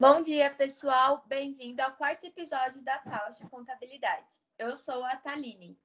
Bom dia, pessoal. Bem-vindo ao quarto episódio da Tausch Contabilidade. Eu sou a Taline.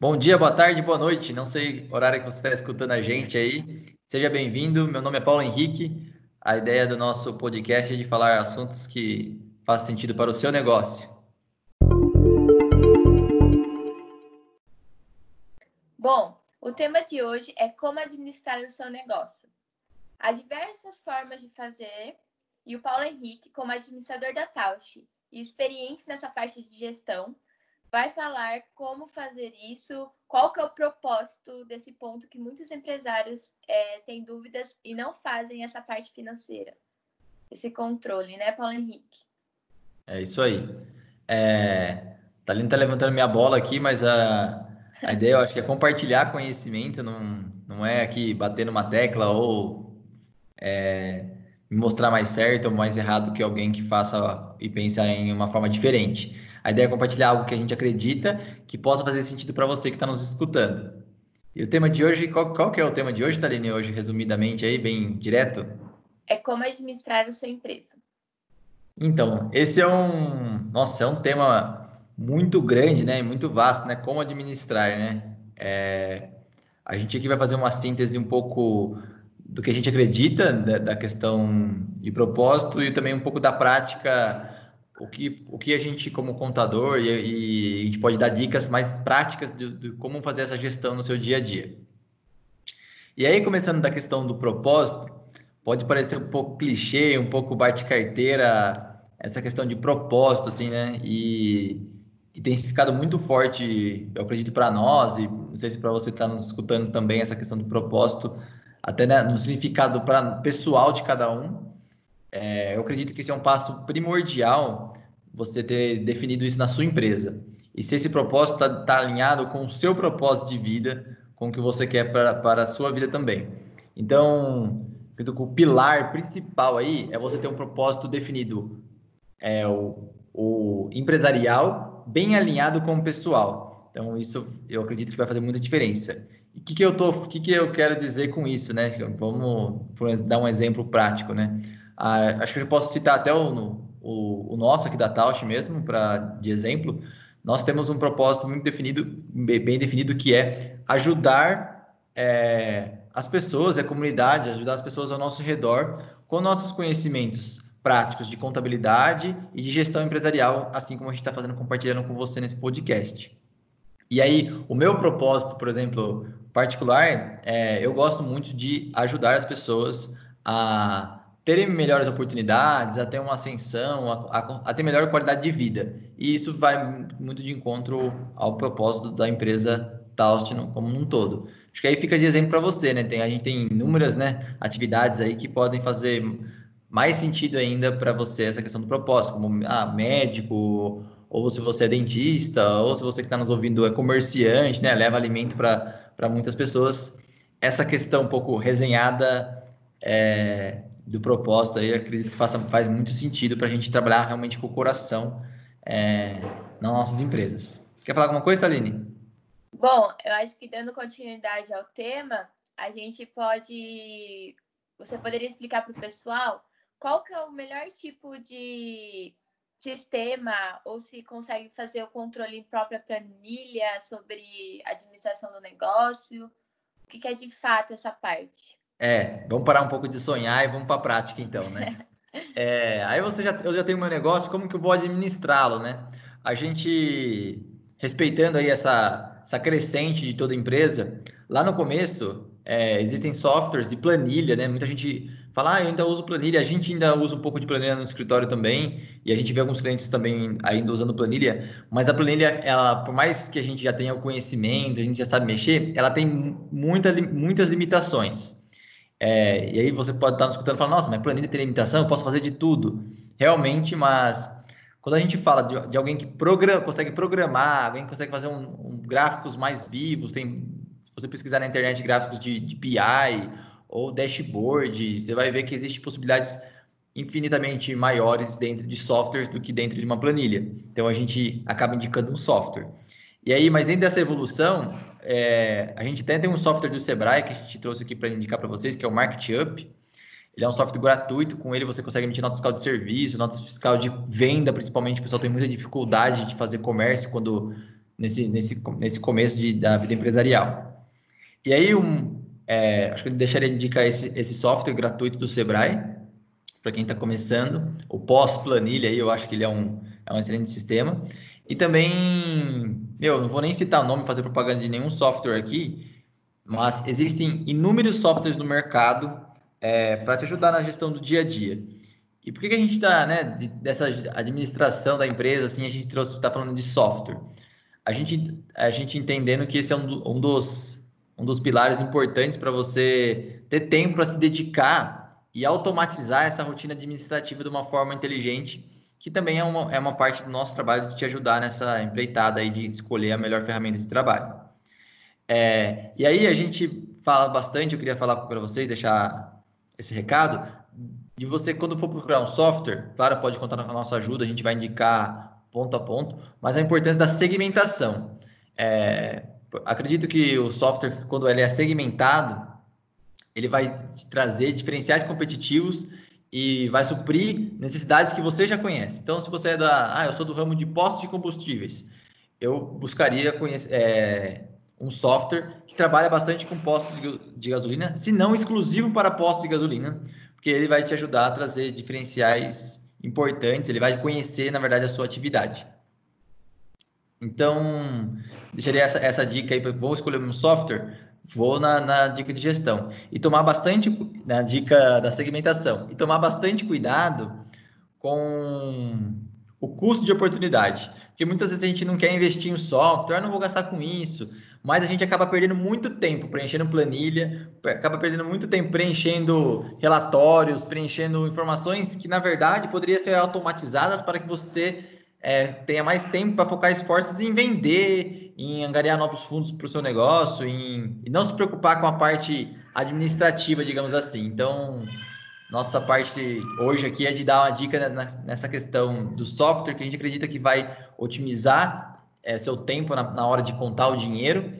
Bom dia, boa tarde, boa noite. Não sei o horário que você está escutando a gente aí. Seja bem-vindo. Meu nome é Paulo Henrique. A ideia do nosso podcast é de falar assuntos que fazem sentido para o seu negócio. Bom, o tema de hoje é como administrar o seu negócio. Há diversas formas de fazer e o Paulo Henrique, como administrador da Tausch e experiente nessa parte de gestão, vai falar como fazer isso, qual que é o propósito desse ponto que muitos empresários é, têm dúvidas e não fazem essa parte financeira, esse controle, né, Paulo Henrique? É isso aí. É, Thalina tá levantando minha bola aqui, mas a, a ideia eu acho que é compartilhar conhecimento, não, não é aqui bater numa tecla ou é, me mostrar mais certo ou mais errado que alguém que faça e pensa em uma forma diferente. A ideia é compartilhar algo que a gente acredita que possa fazer sentido para você que está nos escutando. E o tema de hoje, qual, qual que é o tema de hoje, Taline, hoje, resumidamente aí, bem direto? É como administrar a sua empresa. Então, esse é um, nossa, é um tema muito grande, né, muito vasto, né, como administrar, né? É, a gente aqui vai fazer uma síntese um pouco do que a gente acredita da, da, questão de propósito e também um pouco da prática, o que, o que a gente como contador e, e a gente pode dar dicas mais práticas de, de, como fazer essa gestão no seu dia a dia. E aí, começando da questão do propósito, pode parecer um pouco clichê, um pouco bate-carteira, essa questão de propósito, assim, né? E, e tem ficado muito forte, eu acredito, para nós, e não sei se para você está nos escutando também, essa questão do propósito, até né, no significado pra, pessoal de cada um. É, eu acredito que isso é um passo primordial, você ter definido isso na sua empresa. E se esse propósito está tá alinhado com o seu propósito de vida, com o que você quer para, para a sua vida também. Então, o pilar principal aí é você ter um propósito definido, é o, o empresarial, bem alinhado com o pessoal. Então, isso eu acredito que vai fazer muita diferença. O que, que eu tô, que, que eu quero dizer com isso, né? Vamos dar um exemplo prático, né? Ah, acho que eu posso citar até o, o, o nosso aqui da Tausch mesmo, para de exemplo. Nós temos um propósito muito definido, bem definido, que é ajudar é, as pessoas, a comunidade, ajudar as pessoas ao nosso redor com nossos conhecimentos práticos de contabilidade e de gestão empresarial, assim como a gente está fazendo compartilhando com você nesse podcast. E aí, o meu propósito, por exemplo, particular, é, eu gosto muito de ajudar as pessoas a terem melhores oportunidades, a ter uma ascensão, a, a, a, ter melhor qualidade de vida. E isso vai muito de encontro ao propósito da empresa Taust como um todo. Acho que aí fica de exemplo para você, né? Tem, a gente tem inúmeras né, atividades aí que podem fazer mais sentido ainda para você essa questão do propósito, como ah, médico, ou se você é dentista, ou se você que está nos ouvindo é comerciante, né? Leva alimento para para muitas pessoas. Essa questão um pouco resenhada é, do propósito aí, acredito que faça, faz muito sentido para a gente trabalhar realmente com o coração é, nas nossas empresas. Quer falar alguma coisa, Aline? Bom, eu acho que dando continuidade ao tema, a gente pode. Você poderia explicar para o pessoal qual que é o melhor tipo de sistema ou se consegue fazer o controle em própria planilha sobre administração do negócio? O que, é de fato essa parte? É, vamos parar um pouco de sonhar e vamos para a prática então, né? é, aí você já, eu já tenho meu negócio, como que eu vou administrá-lo, né? A gente, respeitando aí essa, essa crescente de toda empresa, lá no começo, é, existem softwares de planilha, né? Muita gente fala, ah, eu ainda uso planilha, a gente ainda usa um pouco de planilha no escritório também, e a gente vê alguns clientes também ainda usando planilha, mas a planilha, ela, por mais que a gente já tenha o conhecimento, a gente já sabe mexer, ela tem muita, muitas limitações. É, e aí você pode estar nos escutando e falar, nossa, mas planilha tem limitação, eu posso fazer de tudo. Realmente, mas quando a gente fala de, de alguém que programa, consegue programar, alguém que consegue fazer um, um, gráficos mais vivos, tem, se você pesquisar na internet gráficos de, de BI ou dashboard, você vai ver que existem possibilidades infinitamente maiores dentro de softwares do que dentro de uma planilha. Então a gente acaba indicando um software. E aí, mas dentro dessa evolução, é, a gente até tem um software do Sebrae que a gente trouxe aqui para indicar para vocês, que é o MarketUp. Ele é um software gratuito, com ele você consegue emitir nota fiscal de serviço, nota fiscal de venda, principalmente, o pessoal tem muita dificuldade de fazer comércio quando nesse, nesse, nesse começo de, da vida empresarial. E aí, um, é, acho que eu deixaria de indicar esse, esse software gratuito do Sebrae, para quem está começando, o pós-planilha aí, eu acho que ele é um, é um excelente sistema. E também, meu, não vou nem citar o nome, fazer propaganda de nenhum software aqui, mas existem inúmeros softwares no mercado é, para te ajudar na gestão do dia a dia. E por que, que a gente está, né, de, dessa administração da empresa, assim, a gente está falando de software? A gente, a gente entendendo que esse é um, um dos, um dos pilares importantes para você ter tempo para se dedicar e automatizar essa rotina administrativa de uma forma inteligente, que também é uma, é uma parte do nosso trabalho de te ajudar nessa empreitada aí de escolher a melhor ferramenta de trabalho. É, e aí a gente fala bastante, eu queria falar para vocês, deixar esse recado, de você, quando for procurar um software, claro, pode contar com a nossa ajuda, a gente vai indicar ponto a ponto, mas a importância da segmentação. É, acredito que o software, quando ele é segmentado, ele vai trazer diferenciais competitivos e vai suprir necessidades que você já conhece. Então, se você é da, ah, eu sou do ramo de postos de combustíveis, eu buscaria é, um software que trabalha bastante com postos de gasolina, se não exclusivo para postos de gasolina, porque ele vai te ajudar a trazer diferenciais importantes, ele vai conhecer, na verdade, a sua atividade. Então, deixaria essa, essa dica aí, vou escolher um software, vou na, na, dica de gestão. E tomar bastante, na dica da segmentação, e tomar bastante cuidado com o custo de oportunidade. Porque muitas vezes a gente não quer investir em software, ah, não vou gastar com isso, mas a gente acaba perdendo muito tempo preenchendo planilha, acaba perdendo muito tempo preenchendo relatórios, preenchendo informações que, na verdade, poderiam ser automatizadas para que você é, tenha mais tempo para focar esforços em vender, em angariar novos fundos para o seu negócio, em, e não se preocupar com a parte administrativa, digamos assim. Então, nossa parte hoje aqui é de dar uma dica nessa questão do software que a gente acredita que vai otimizar é, seu tempo na, na, hora de contar o dinheiro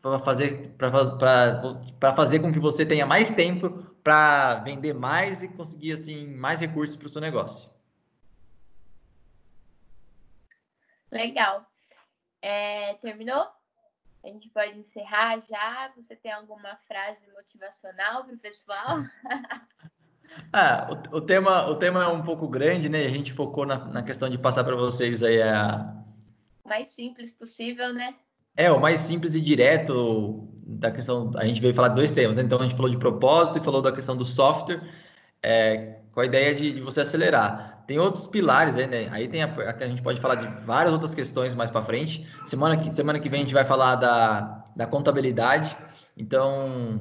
para fazer, para fazer com que você tenha mais tempo para vender mais e conseguir assim mais recursos para o seu negócio. Legal. É, terminou? A gente pode encerrar já. Você tem alguma frase motivacional para o pessoal? ah, o, o, tema, o tema é um pouco grande, né? A gente focou na, na questão de passar para vocês aí a, mais simples possível, né? É, o mais simples e direto da questão. A gente veio falar dois temas, né? Então a gente falou de propósito e falou da questão do software, é, com a ideia de, de, você acelerar. Tem outros pilares aí, né? Aí tem a, a, a gente pode falar de várias outras questões mais para frente. Semana que, semana que vem a gente vai falar da, da contabilidade. Então,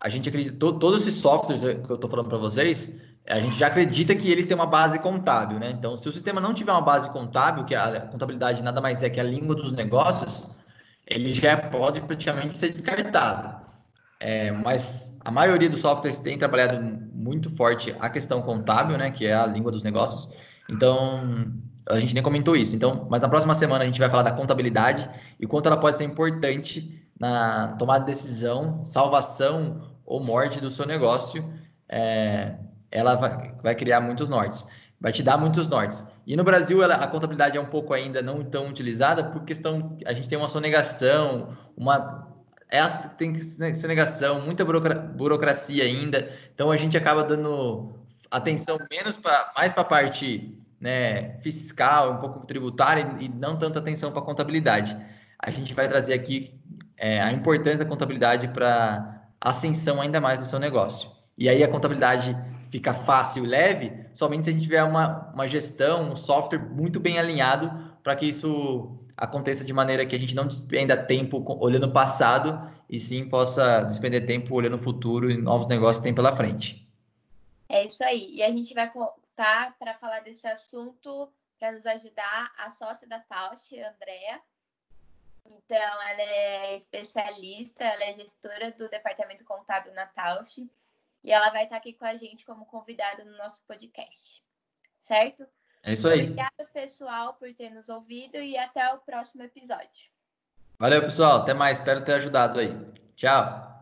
a gente acredita, to, todos esses softwares que eu estou falando para vocês, a gente já acredita que eles têm uma base contábil, né? Então, se o sistema não tiver uma base contábil, que a contabilidade nada mais é que a língua dos negócios, ele já pode praticamente ser descartado. É, mas a maioria dos softwares tem trabalhado muito forte a questão contábil, né? Que é a língua dos negócios. Então, a gente nem comentou isso. Então, mas na próxima semana a gente vai falar da contabilidade e quanto ela pode ser importante na tomada de decisão, salvação ou morte do seu negócio. É, ela vai, vai criar muitos nortes, vai te dar muitos nortes. E no Brasil ela, a contabilidade é um pouco ainda não tão utilizada por questão a gente tem uma sonegação, uma é, tem que ser negação, muita burocracia ainda. Então a gente acaba dando atenção menos para mais para a parte né, fiscal, um pouco tributária e não tanta atenção para a contabilidade. A gente vai trazer aqui é, a importância da contabilidade para ascensão ainda mais do seu negócio. E aí a contabilidade fica fácil e leve somente se a gente tiver uma, uma gestão, um software muito bem alinhado para que isso aconteça de maneira que a gente não despenda tempo olhando o passado e sim possa despender tempo olhando o futuro e novos negócios que tem pela frente. É isso aí. E a gente vai contar para falar desse assunto para nos ajudar a sócia da Tausch, Andrea. Então, ela é especialista, ela é gestora do departamento contábil na Tausch e ela vai estar aqui com a gente como convidada no nosso podcast. Certo? É isso aí. Obrigada, pessoal, por ter nos ouvido e até o próximo episódio. Valeu, pessoal. Até mais. Espero ter ajudado aí. Tchau.